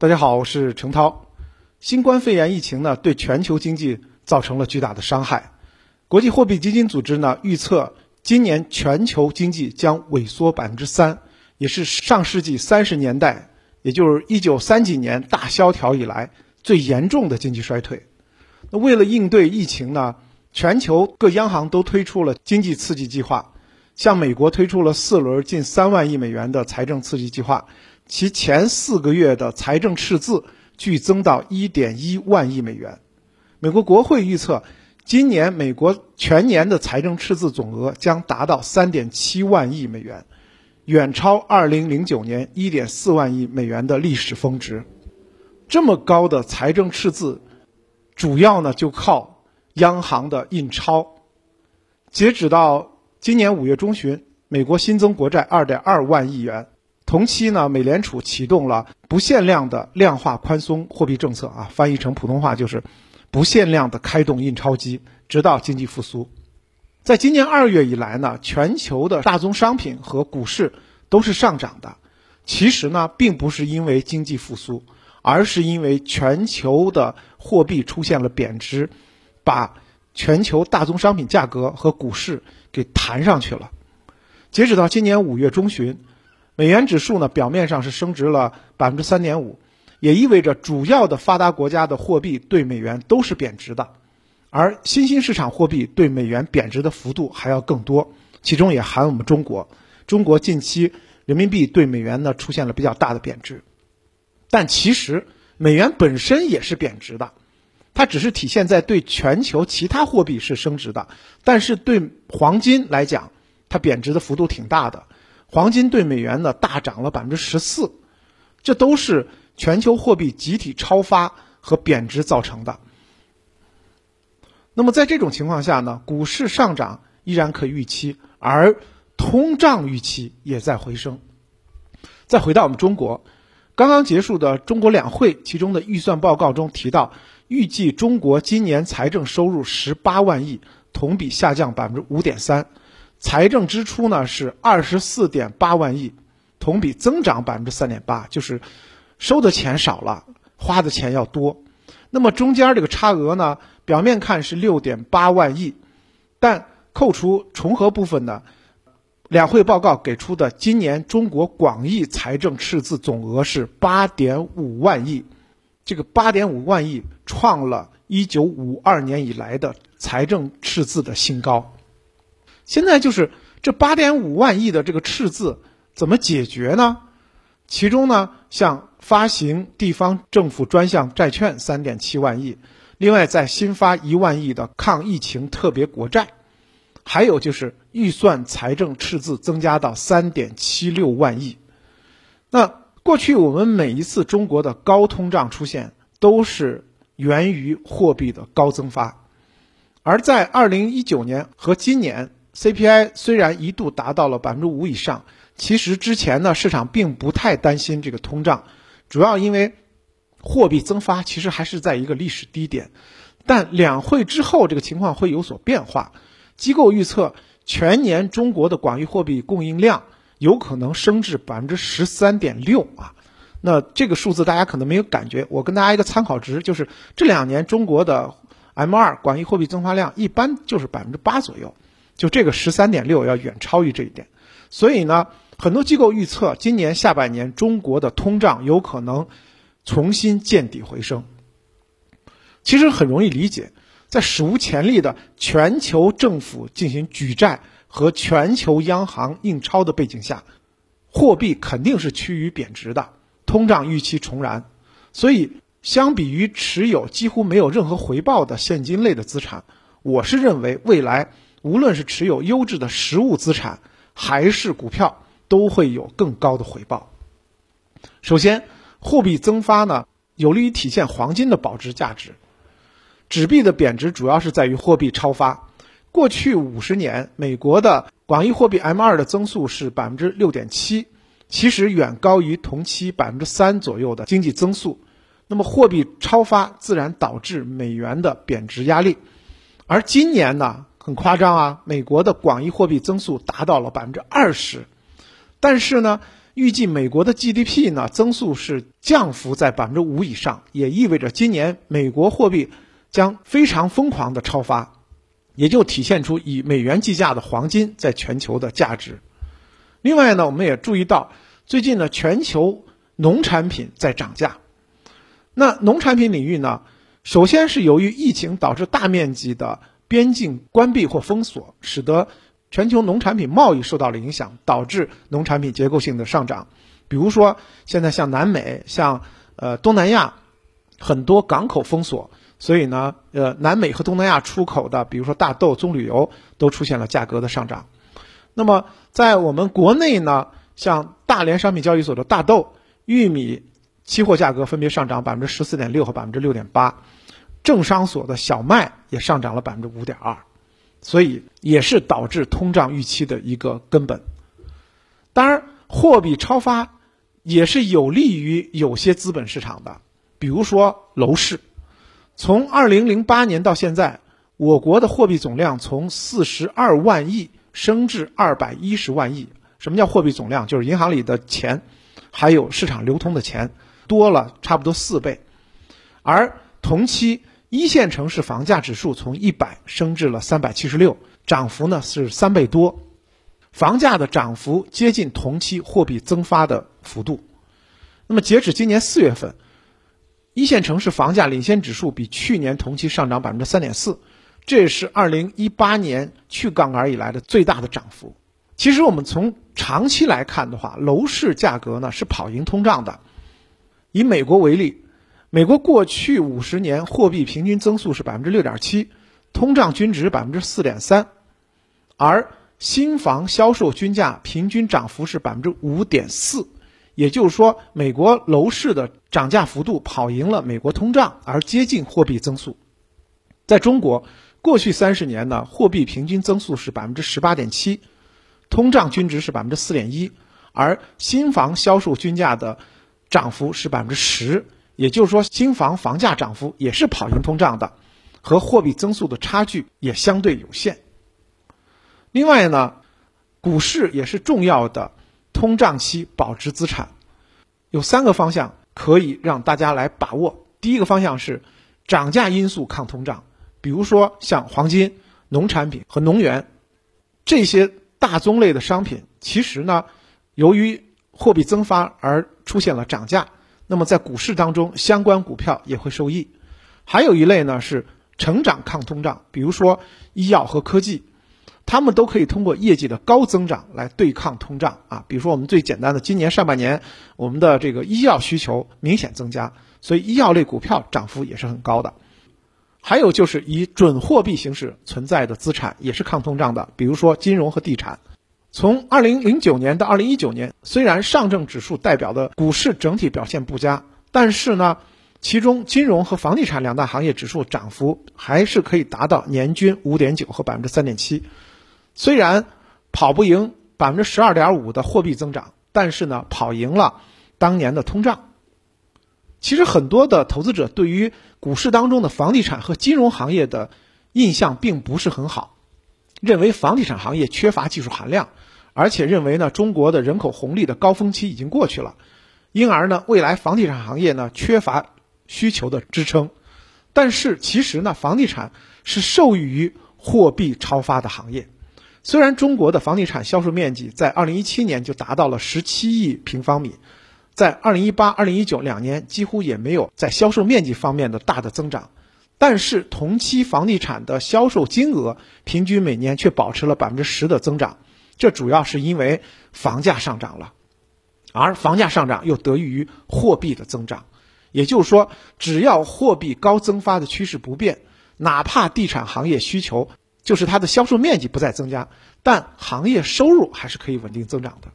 大家好，我是程涛。新冠肺炎疫情呢，对全球经济造成了巨大的伤害。国际货币基金组织呢预测，今年全球经济将萎缩百分之三，也是上世纪三十年代，也就是一九三几年大萧条以来最严重的经济衰退。那为了应对疫情呢，全球各央行都推出了经济刺激计划，像美国推出了四轮近三万亿美元的财政刺激计划。其前四个月的财政赤字剧增到1.1万亿美元。美国国会预测，今年美国全年的财政赤字总额将达到3.7万亿美元，远超2009年1.4万亿美元的历史峰值。这么高的财政赤字，主要呢就靠央行的印钞。截止到今年五月中旬，美国新增国债2.2万亿元。同期呢，美联储启动了不限量的量化宽松货币政策啊，翻译成普通话就是不限量的开动印钞机，直到经济复苏。在今年二月以来呢，全球的大宗商品和股市都是上涨的。其实呢，并不是因为经济复苏，而是因为全球的货币出现了贬值，把全球大宗商品价格和股市给弹上去了。截止到今年五月中旬。美元指数呢，表面上是升值了百分之三点五，也意味着主要的发达国家的货币对美元都是贬值的，而新兴市场货币对美元贬值的幅度还要更多，其中也含我们中国。中国近期人民币对美元呢出现了比较大的贬值，但其实美元本身也是贬值的，它只是体现在对全球其他货币是升值的，但是对黄金来讲，它贬值的幅度挺大的。黄金对美元呢大涨了百分之十四，这都是全球货币集体超发和贬值造成的。那么在这种情况下呢，股市上涨依然可预期，而通胀预期也在回升。再回到我们中国，刚刚结束的中国两会其中的预算报告中提到，预计中国今年财政收入十八万亿，同比下降百分之五点三。财政支出呢是二十四点八万亿，同比增长百分之三点八，就是收的钱少了，花的钱要多。那么中间这个差额呢，表面看是六点八万亿，但扣除重合部分呢，两会报告给出的今年中国广义财政赤字总额是八点五万亿，这个八点五万亿创了一九五二年以来的财政赤字的新高。现在就是这八点五万亿的这个赤字怎么解决呢？其中呢，像发行地方政府专项债券三点七万亿，另外再新发一万亿的抗疫情特别国债，还有就是预算财政赤字增加到三点七六万亿。那过去我们每一次中国的高通胀出现，都是源于货币的高增发，而在二零一九年和今年。CPI 虽然一度达到了百分之五以上，其实之前呢市场并不太担心这个通胀，主要因为货币增发其实还是在一个历史低点。但两会之后这个情况会有所变化，机构预测全年中国的广义货币供应量有可能升至百分之十三点六啊。那这个数字大家可能没有感觉，我跟大家一个参考值就是这两年中国的 M2 广义货币增发量一般就是百分之八左右。就这个十三点六要远超于这一点，所以呢，很多机构预测今年下半年中国的通胀有可能重新见底回升。其实很容易理解，在史无前例的全球政府进行举债和全球央行印钞的背景下，货币肯定是趋于贬值的，通胀预期重燃。所以，相比于持有几乎没有任何回报的现金类的资产，我是认为未来。无论是持有优质的实物资产，还是股票，都会有更高的回报。首先，货币增发呢，有利于体现黄金的保值价值。纸币的贬值主要是在于货币超发。过去五十年，美国的广义货币 M2 的增速是百分之六点七，其实远高于同期百分之三左右的经济增速。那么，货币超发自然导致美元的贬值压力。而今年呢？很夸张啊！美国的广义货币增速达到了百分之二十，但是呢，预计美国的 GDP 呢增速是降幅在百分之五以上，也意味着今年美国货币将非常疯狂的超发，也就体现出以美元计价的黄金在全球的价值。另外呢，我们也注意到最近呢全球农产品在涨价。那农产品领域呢，首先是由于疫情导致大面积的边境关闭或封锁，使得全球农产品贸易受到了影响，导致农产品结构性的上涨。比如说，现在像南美、像呃东南亚，很多港口封锁，所以呢，呃南美和东南亚出口的，比如说大豆、棕榈油，都出现了价格的上涨。那么在我们国内呢，像大连商品交易所的大豆、玉米。期货价格分别上涨百分之十四点六和百分之六点八，政商所的小麦也上涨了百分之五点二，所以也是导致通胀预期的一个根本。当然，货币超发也是有利于有些资本市场的，比如说楼市。从二零零八年到现在，我国的货币总量从四十二万亿升至二百一十万亿。什么叫货币总量？就是银行里的钱，还有市场流通的钱。多了差不多四倍，而同期一线城市房价指数从一百升至了三百七十六，涨幅呢是三倍多，房价的涨幅接近同期货币增发的幅度。那么截止今年四月份，一线城市房价领先指数比去年同期上涨百分之三点四，这也是二零一八年去杠杆以来的最大的涨幅。其实我们从长期来看的话，楼市价格呢是跑赢通胀的。以美国为例，美国过去五十年货币平均增速是百分之六点七，通胀均值百分之四点三，而新房销售均价平均涨幅是百分之五点四，也就是说，美国楼市的涨价幅度跑赢了美国通胀，而接近货币增速。在中国，过去三十年呢，货币平均增速是百分之十八点七，通胀均值是百分之四点一，而新房销售均价的涨幅是百分之十，也就是说，新房房价涨幅也是跑赢通胀的，和货币增速的差距也相对有限。另外呢，股市也是重要的通胀期保值资产，有三个方向可以让大家来把握。第一个方向是涨价因素抗通胀，比如说像黄金、农产品和能源这些大宗类的商品，其实呢，由于货币增发而出现了涨价，那么在股市当中，相关股票也会受益。还有一类呢是成长抗通胀，比如说医药和科技，他们都可以通过业绩的高增长来对抗通胀啊。比如说我们最简单的，今年上半年我们的这个医药需求明显增加，所以医药类股票涨幅也是很高的。还有就是以准货币形式存在的资产也是抗通胀的，比如说金融和地产。从二零零九年到二零一九年，虽然上证指数代表的股市整体表现不佳，但是呢，其中金融和房地产两大行业指数涨幅还是可以达到年均五点九和百分之三点七。虽然跑不赢百分之十二点五的货币增长，但是呢，跑赢了当年的通胀。其实很多的投资者对于股市当中的房地产和金融行业的印象并不是很好。认为房地产行业缺乏技术含量，而且认为呢中国的人口红利的高峰期已经过去了，因而呢未来房地产行业呢缺乏需求的支撑。但是其实呢房地产是受益于货币超发的行业。虽然中国的房地产销售面积在二零一七年就达到了十七亿平方米，在二零一八、二零一九两年几乎也没有在销售面积方面的大的增长。但是同期房地产的销售金额平均每年却保持了百分之十的增长，这主要是因为房价上涨了，而房价上涨又得益于货币的增长，也就是说，只要货币高增发的趋势不变，哪怕地产行业需求就是它的销售面积不再增加，但行业收入还是可以稳定增长的。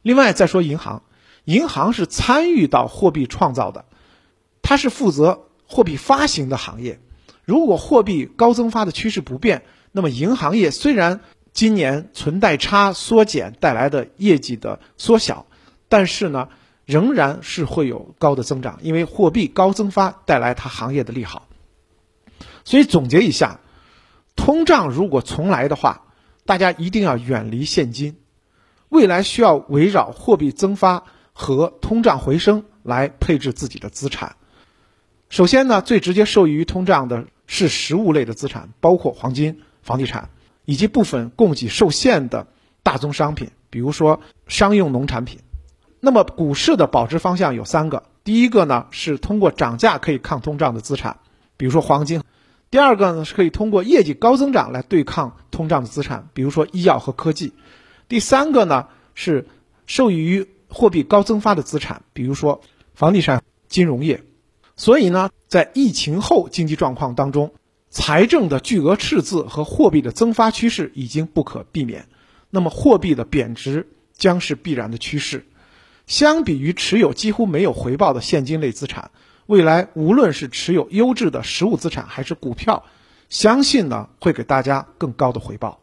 另外再说银行，银行是参与到货币创造的，它是负责。货币发行的行业，如果货币高增发的趋势不变，那么银行业虽然今年存贷差缩减带来的业绩的缩小，但是呢，仍然是会有高的增长，因为货币高增发带来它行业的利好。所以总结一下，通胀如果重来的话，大家一定要远离现金。未来需要围绕货币增发和通胀回升来配置自己的资产。首先呢，最直接受益于通胀的是实物类的资产，包括黄金、房地产以及部分供给受限的大宗商品，比如说商用农产品。那么股市的保值方向有三个，第一个呢是通过涨价可以抗通胀的资产，比如说黄金；第二个呢是可以通过业绩高增长来对抗通胀的资产，比如说医药和科技；第三个呢是受益于货币高增发的资产，比如说房地产、金融业。所以呢，在疫情后经济状况当中，财政的巨额赤字和货币的增发趋势已经不可避免，那么货币的贬值将是必然的趋势。相比于持有几乎没有回报的现金类资产，未来无论是持有优质的实物资产还是股票，相信呢会给大家更高的回报。